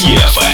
DFM.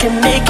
Can make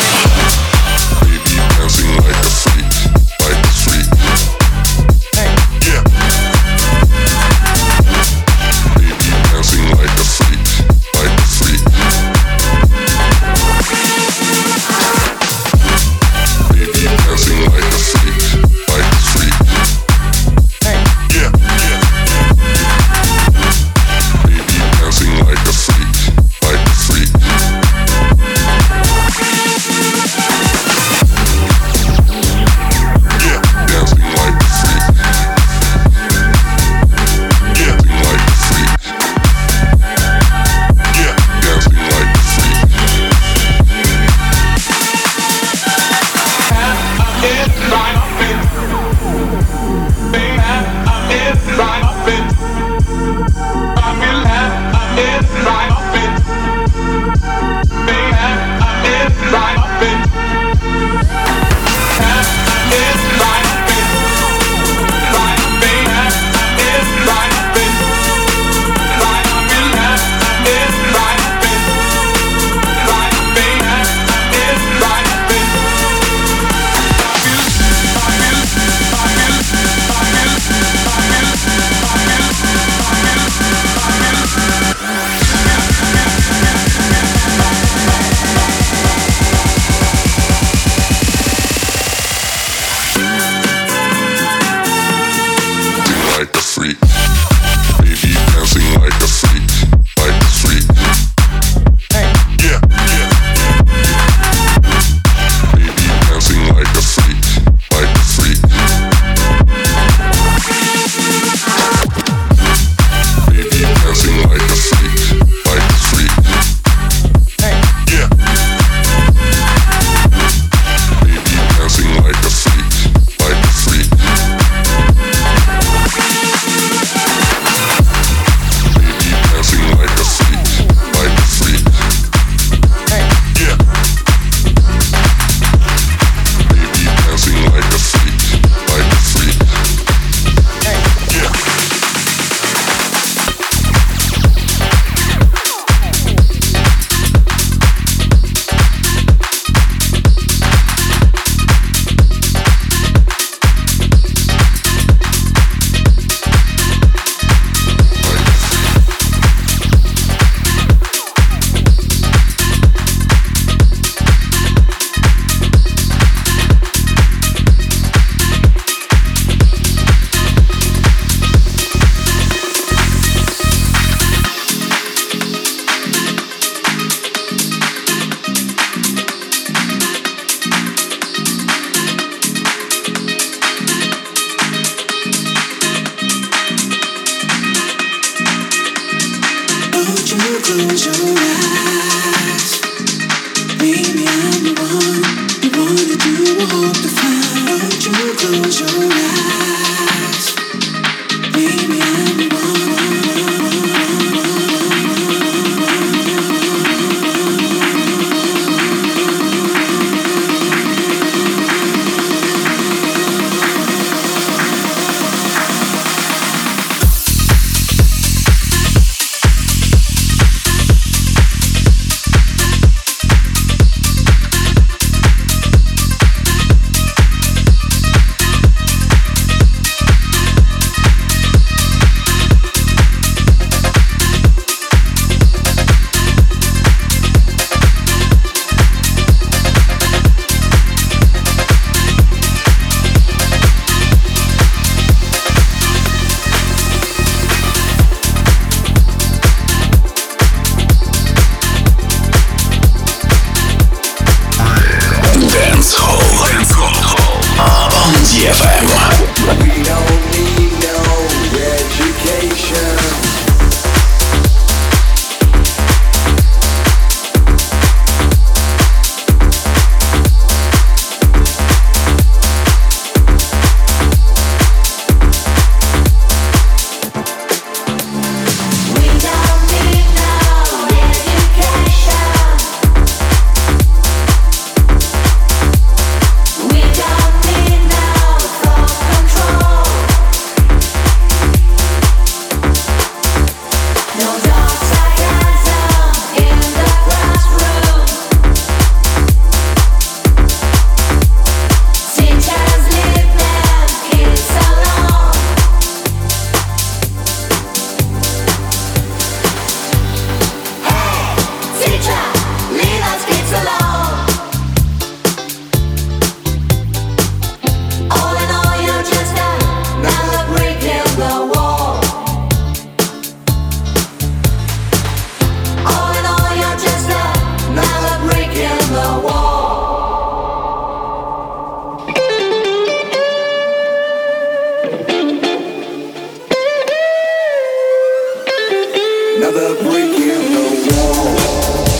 breaking the wall.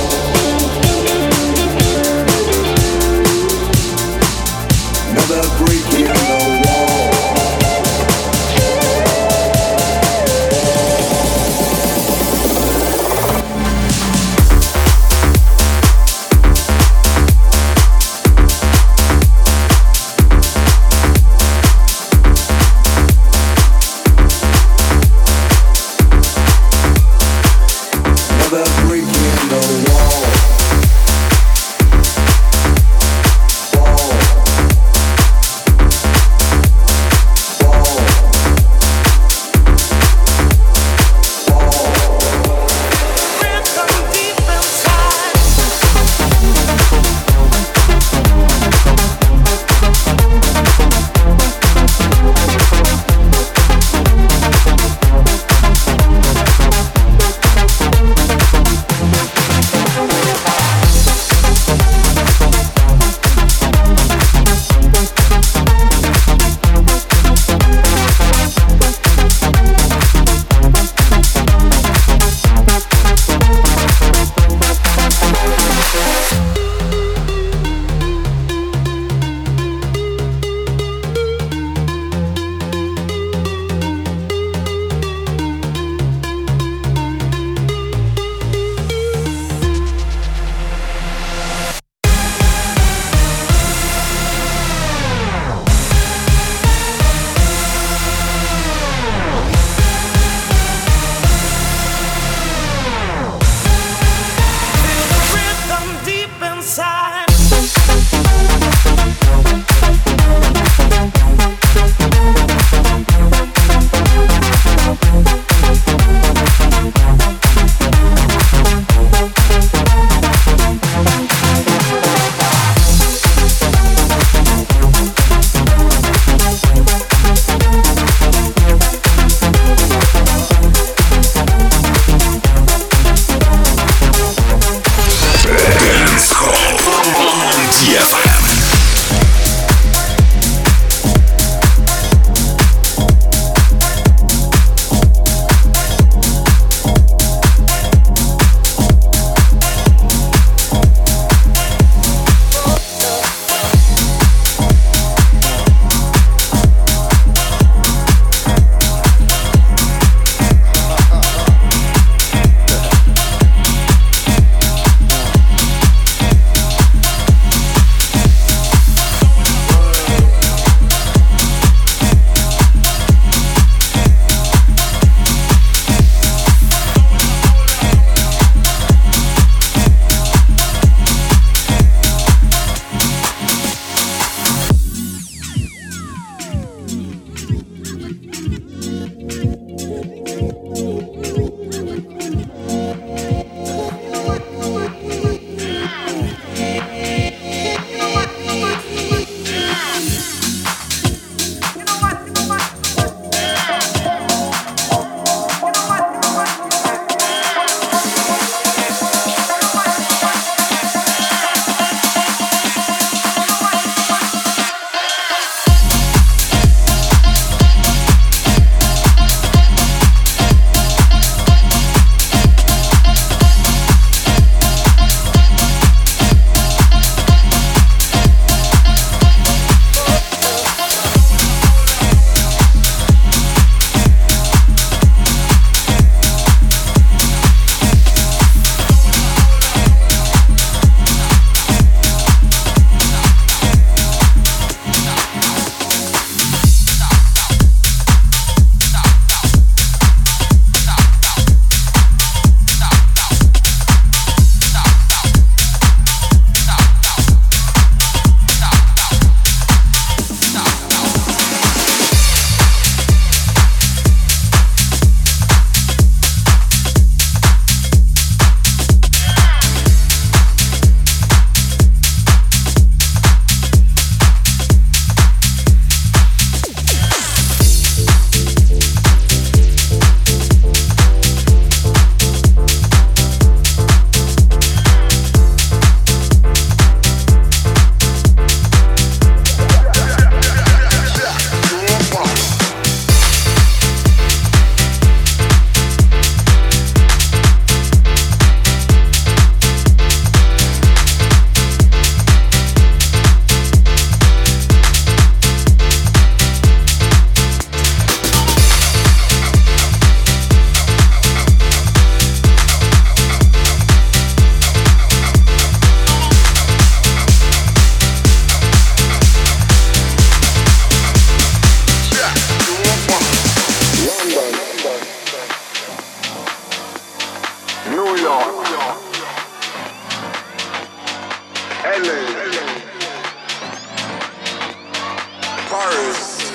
Paris,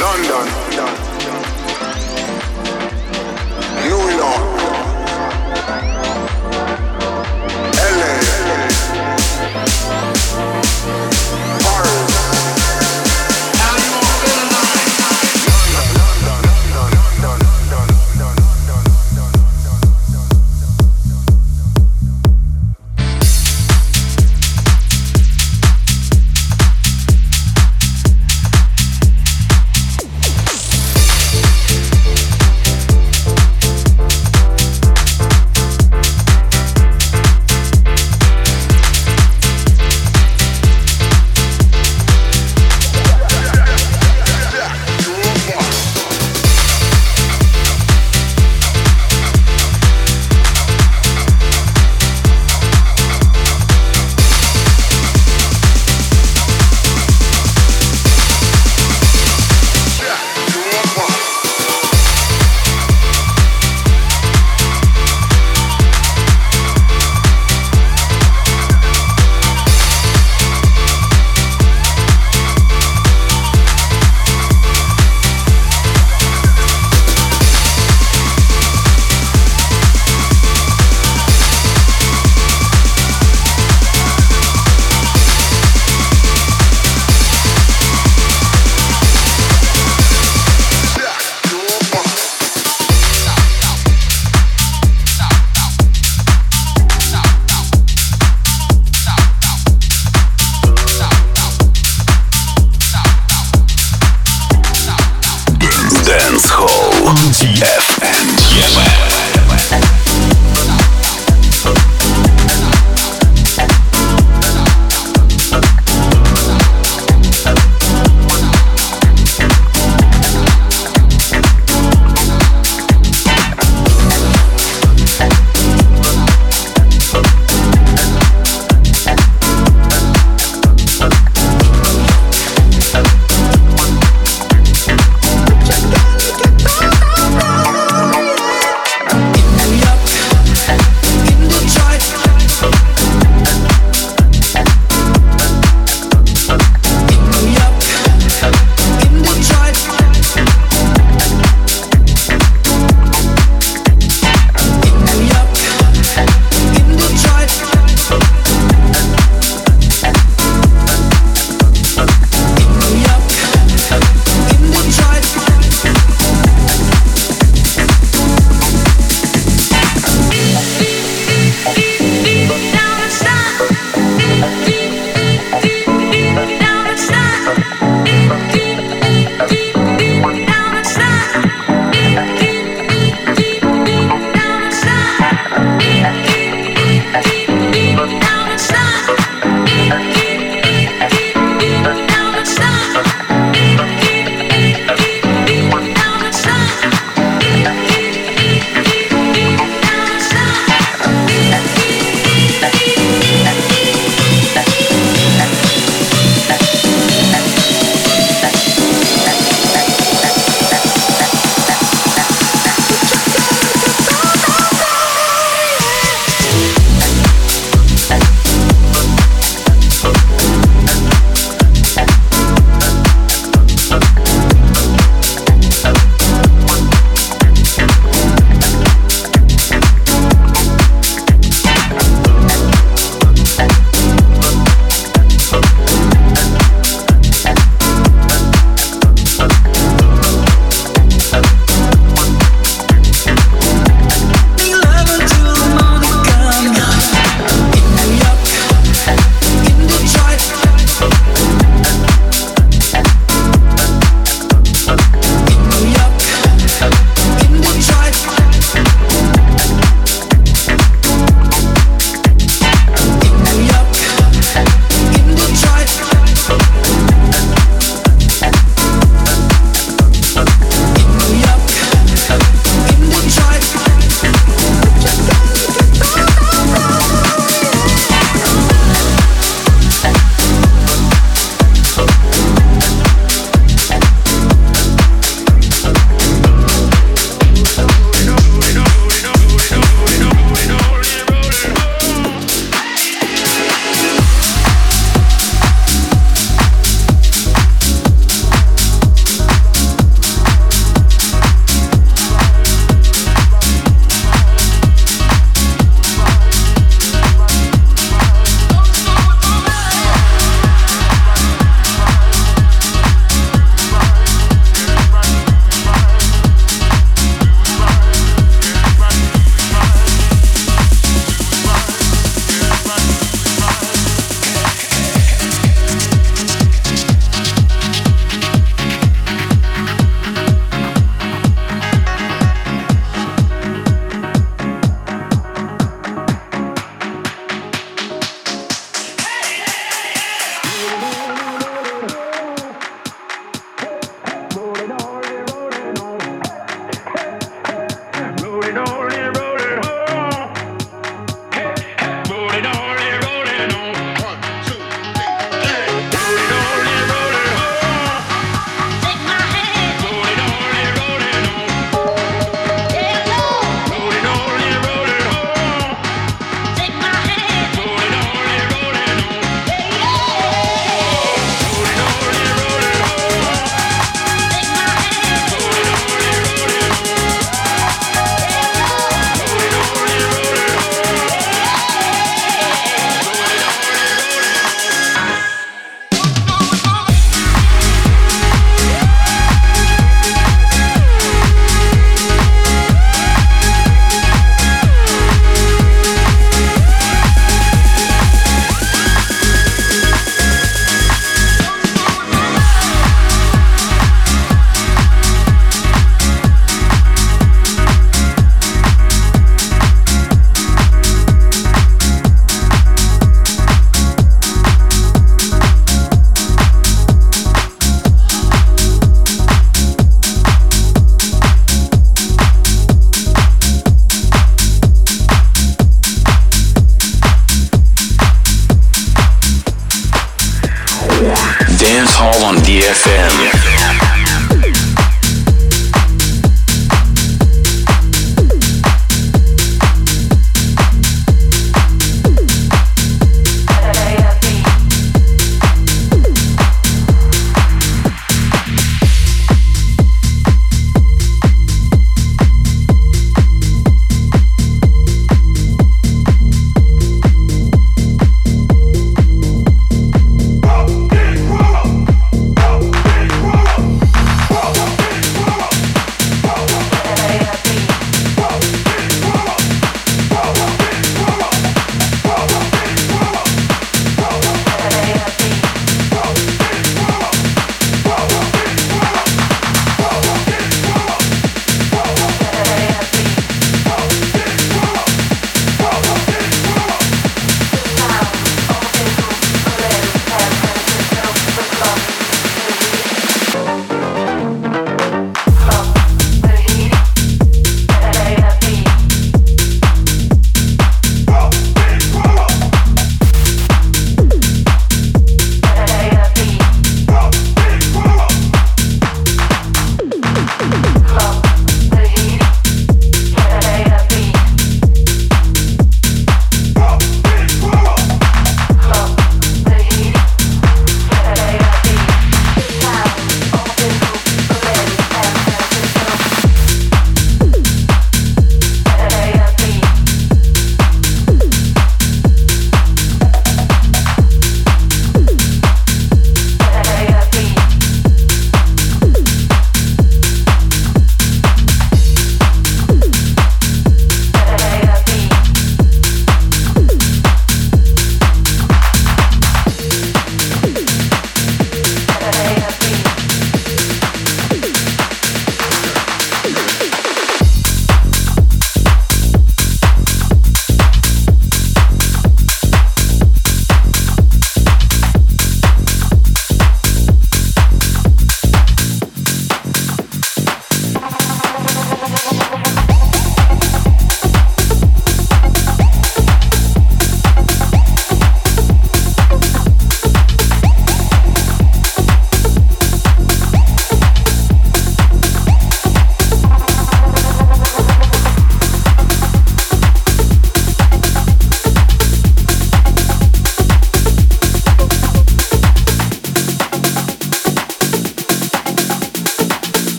London, New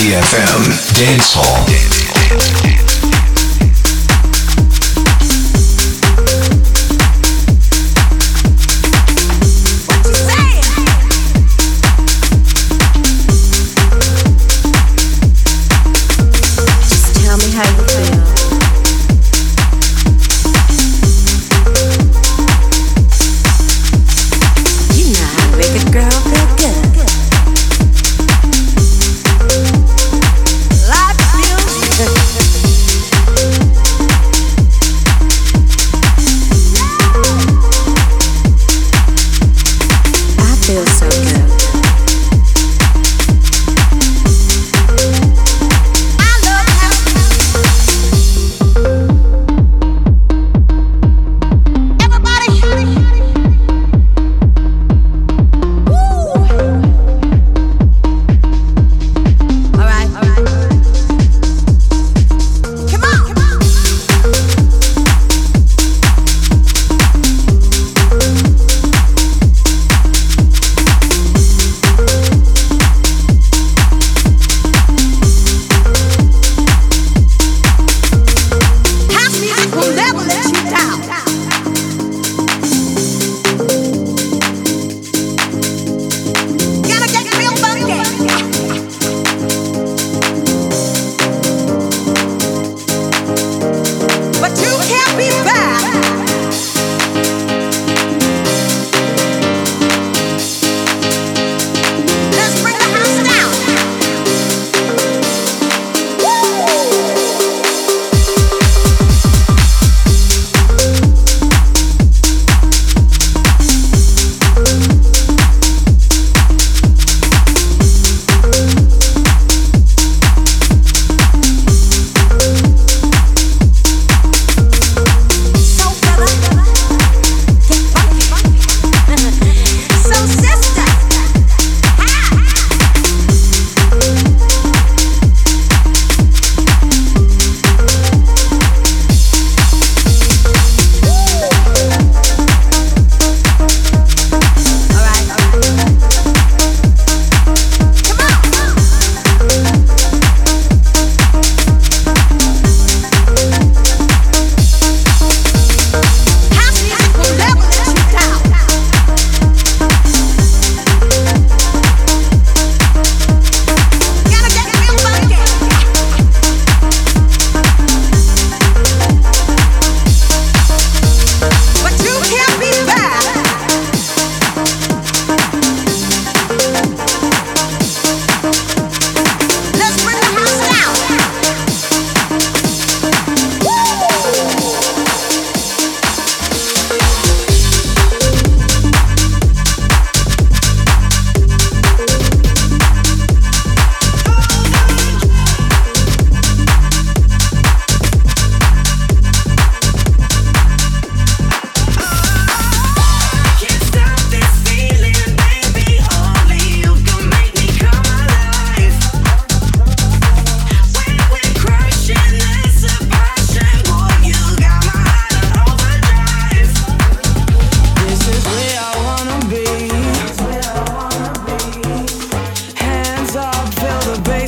DFM Dance Hall. Just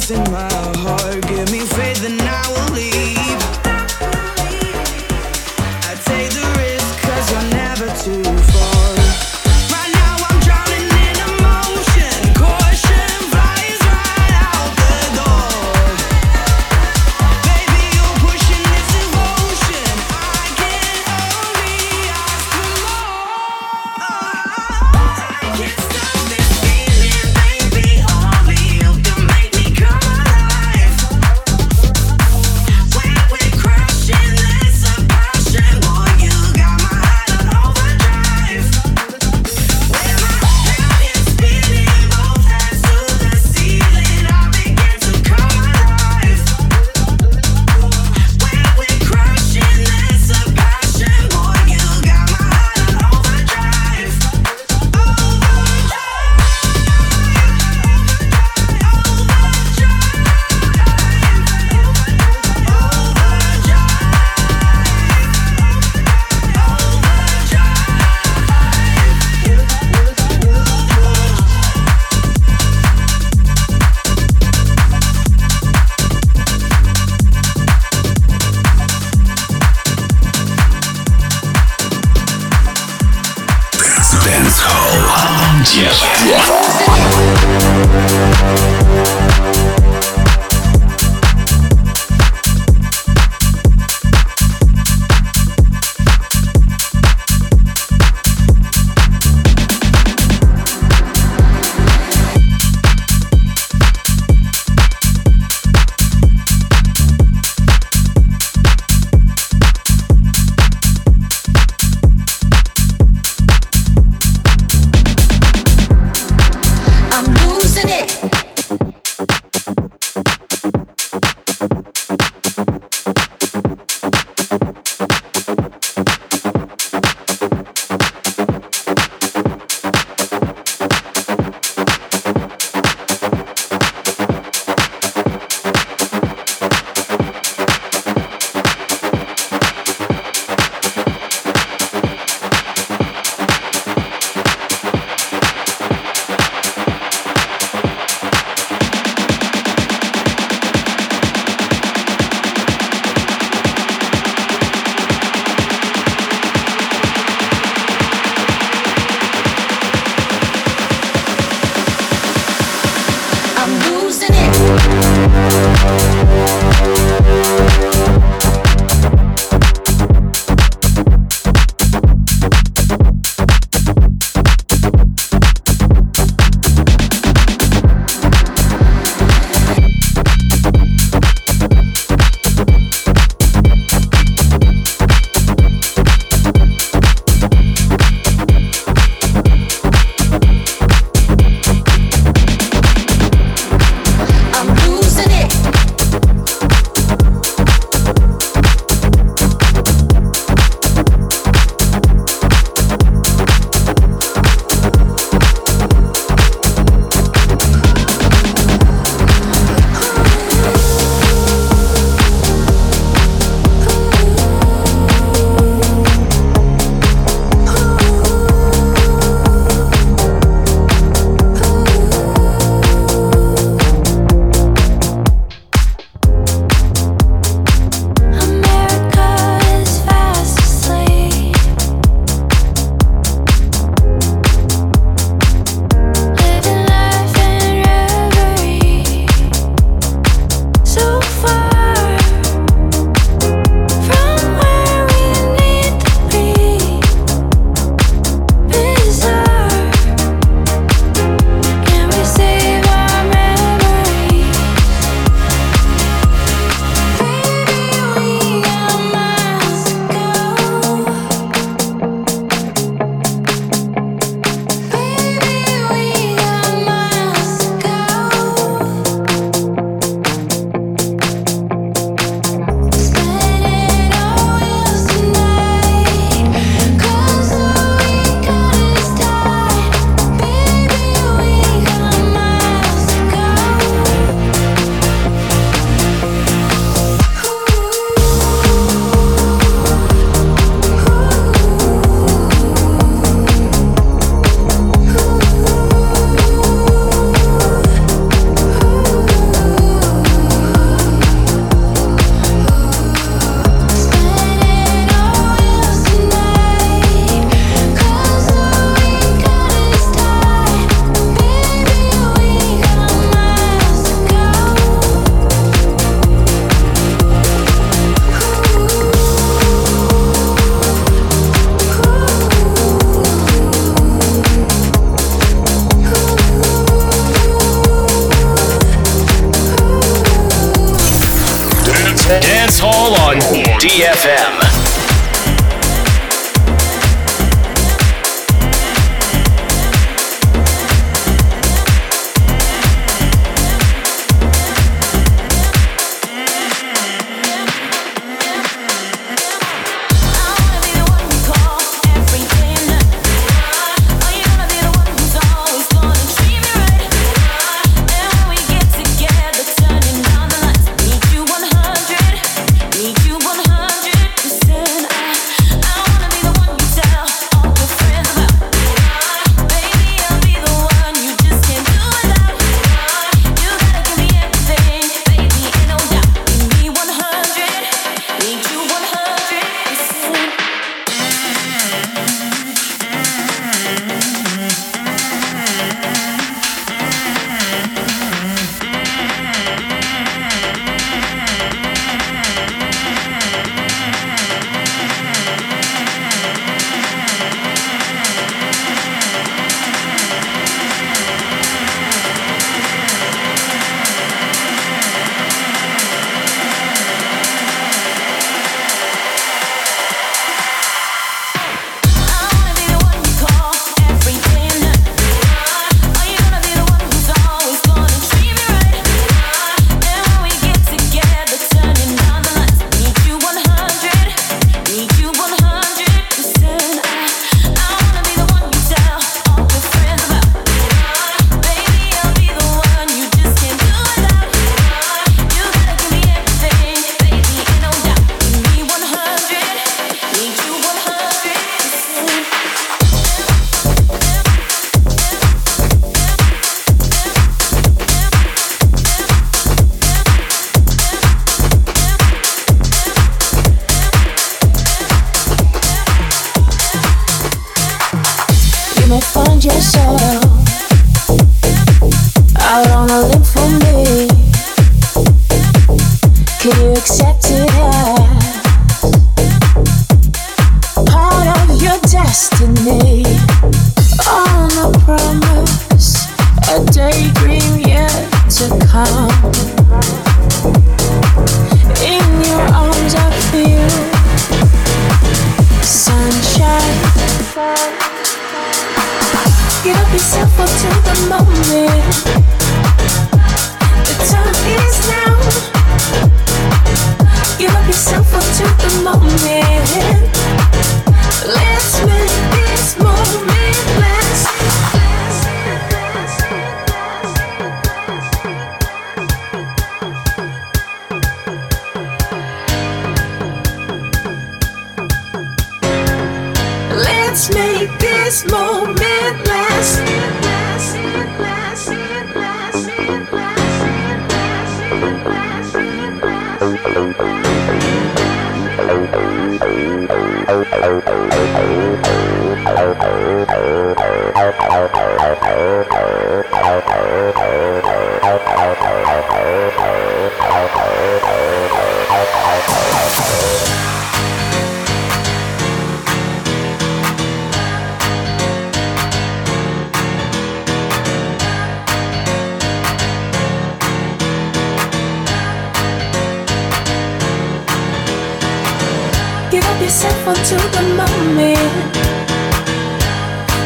Baby, my you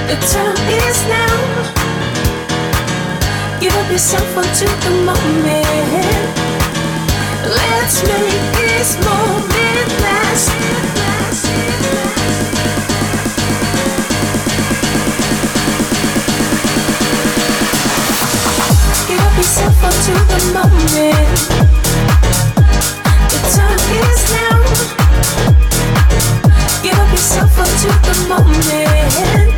The time is now. Give up yourself unto the moment. Let's make this moment last. Give yourself unto the moment. The time is now. Give up yourself unto the moment.